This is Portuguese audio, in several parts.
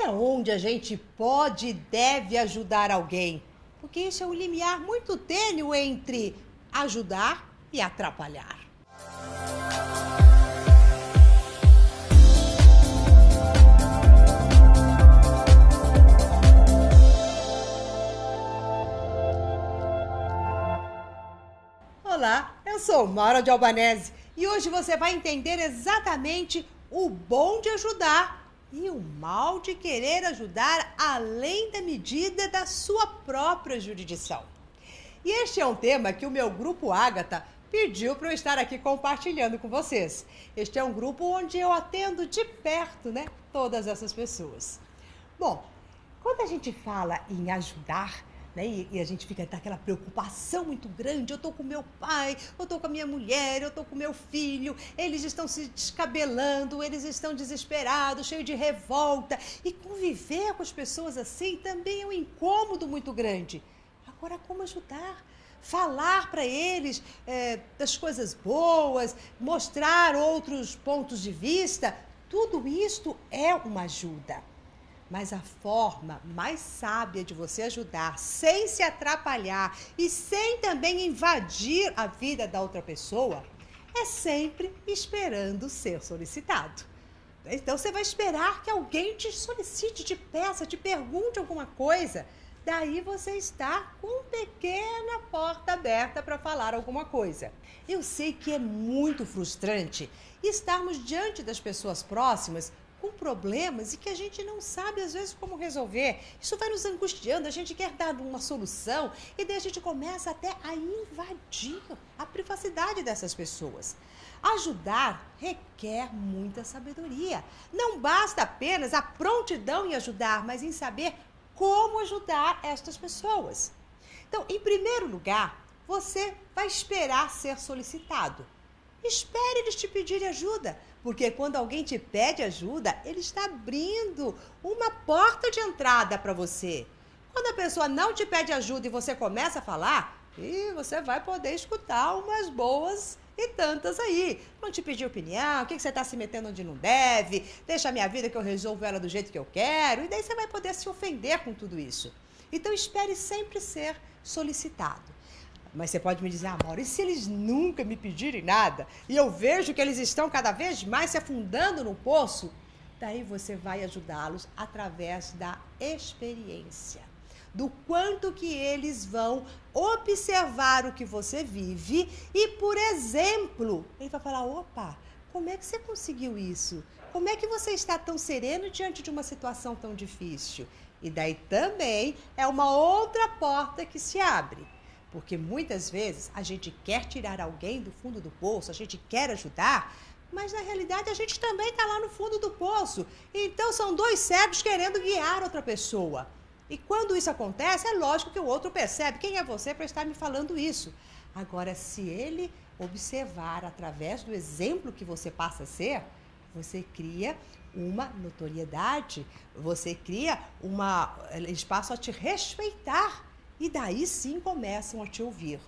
até onde a gente pode e deve ajudar alguém? Porque isso é um limiar muito tênue entre ajudar e atrapalhar. Olá, eu sou Maura de Albanese e hoje você vai entender exatamente o bom de ajudar e o mal de querer ajudar além da medida da sua própria jurisdição. E este é um tema que o meu grupo Ágata pediu para eu estar aqui compartilhando com vocês. Este é um grupo onde eu atendo de perto, né, todas essas pessoas. Bom, quando a gente fala em ajudar, né? E, e, a gente fica naquela preocupação muito grande. Eu estou com meu pai, eu estou com a minha mulher, eu estou com meu filho. Eles estão se descabelando, eles estão desesperados, cheios de revolta. E conviver com as pessoas assim também é um incômodo muito grande. Agora, como ajudar? Falar para eles é, das coisas boas, mostrar outros pontos de vista, tudo isto é uma ajuda. Mas a forma mais sábia de você ajudar, sem se atrapalhar e sem também invadir a vida da outra pessoa, é sempre esperando ser solicitado. Então você vai esperar que alguém te solicite, te peça, te pergunte alguma coisa. Daí você está com pequena porta aberta para falar alguma coisa. Eu sei que é muito frustrante estarmos diante das pessoas próximas com problemas e que a gente não sabe às vezes como resolver. Isso vai nos angustiando, a gente quer dar uma solução e daí a gente começa até a invadir a privacidade dessas pessoas. Ajudar requer muita sabedoria. Não basta apenas a prontidão em ajudar, mas em saber como ajudar estas pessoas. Então, em primeiro lugar, você vai esperar ser solicitado. Espere eles te pedirem ajuda. Porque quando alguém te pede ajuda, ele está abrindo uma porta de entrada para você. Quando a pessoa não te pede ajuda e você começa a falar, e você vai poder escutar umas boas e tantas aí. Não te pedir opinião, o que, que você está se metendo onde não deve, deixa a minha vida que eu resolvo ela do jeito que eu quero, e daí você vai poder se ofender com tudo isso. Então espere sempre ser solicitado. Mas você pode me dizer, Mauro, e se eles nunca me pedirem nada? E eu vejo que eles estão cada vez mais se afundando no poço? Daí você vai ajudá-los através da experiência. Do quanto que eles vão observar o que você vive e, por exemplo, ele vai falar: opa, como é que você conseguiu isso? Como é que você está tão sereno diante de uma situação tão difícil? E daí também é uma outra porta que se abre. Porque muitas vezes a gente quer tirar alguém do fundo do poço, a gente quer ajudar, mas na realidade a gente também está lá no fundo do poço. Então são dois cegos querendo guiar outra pessoa. E quando isso acontece, é lógico que o outro percebe quem é você para estar me falando isso. Agora, se ele observar através do exemplo que você passa a ser, você cria uma notoriedade, você cria eles passam a te respeitar e daí sim começam a te ouvir.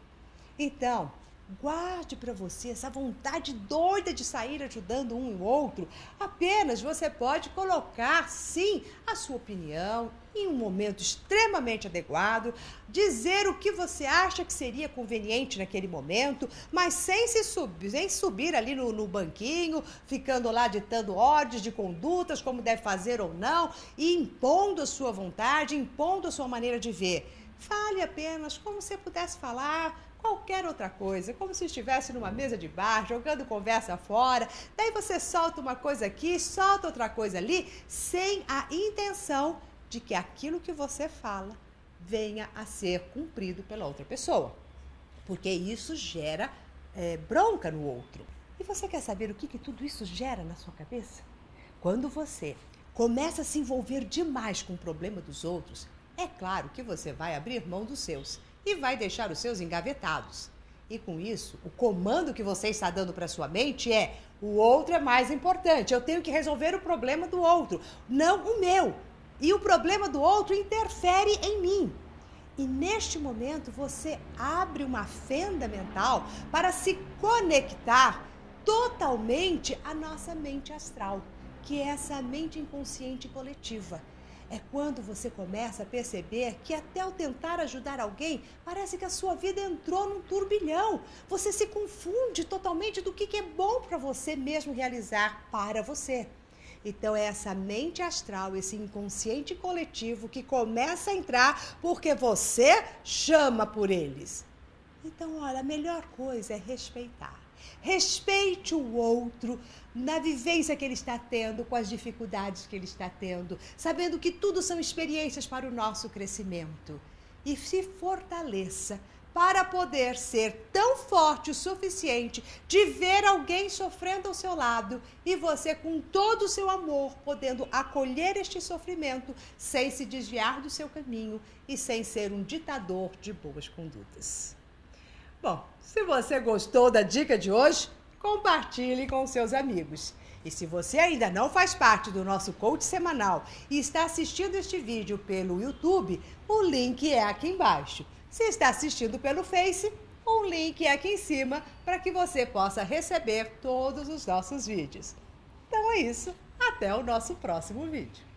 Então, guarde para você essa vontade doida de sair ajudando um e outro. Apenas você pode colocar, sim, a sua opinião em um momento extremamente adequado, dizer o que você acha que seria conveniente naquele momento, mas sem se subir, sem subir ali no, no banquinho, ficando lá ditando ordens de condutas, como deve fazer ou não, e impondo a sua vontade, impondo a sua maneira de ver. Fale apenas como se pudesse falar qualquer outra coisa, como se estivesse numa mesa de bar, jogando conversa fora. Daí você solta uma coisa aqui, solta outra coisa ali, sem a intenção de que aquilo que você fala venha a ser cumprido pela outra pessoa. Porque isso gera é, bronca no outro. E você quer saber o que, que tudo isso gera na sua cabeça? Quando você começa a se envolver demais com o problema dos outros, é claro que você vai abrir mão dos seus e vai deixar os seus engavetados. E com isso, o comando que você está dando para sua mente é: o outro é mais importante, eu tenho que resolver o problema do outro, não o meu. E o problema do outro interfere em mim. E neste momento você abre uma fenda mental para se conectar totalmente à nossa mente astral, que é essa mente inconsciente coletiva É quando você começa a perceber que até ao tentar ajudar alguém, parece que a sua vida entrou num turbilhão. Você se confunde totalmente do que é bom para você mesmo realizar para você. Então é essa mente astral, esse inconsciente coletivo que começa a entrar porque você chama por eles. Então, olha, a melhor coisa é respeitar. Respeite o outro na vivência que ele está tendo, com as dificuldades que ele está tendo, sabendo que tudo são experiências para o nosso crescimento. E se fortaleça para poder ser tão forte o suficiente de ver alguém sofrendo ao seu lado e você, com todo o seu amor, podendo acolher este sofrimento sem se desviar do seu caminho e sem ser um ditador de boas condutas. Bom, se você gostou da dica de hoje, compartilhe com seus amigos. E se você ainda não faz parte do nosso coach semanal e está assistindo este vídeo pelo YouTube, o link é aqui embaixo. Se está assistindo pelo Face, o link é aqui em cima para que você possa receber todos os nossos vídeos. Então é isso, até o nosso próximo vídeo.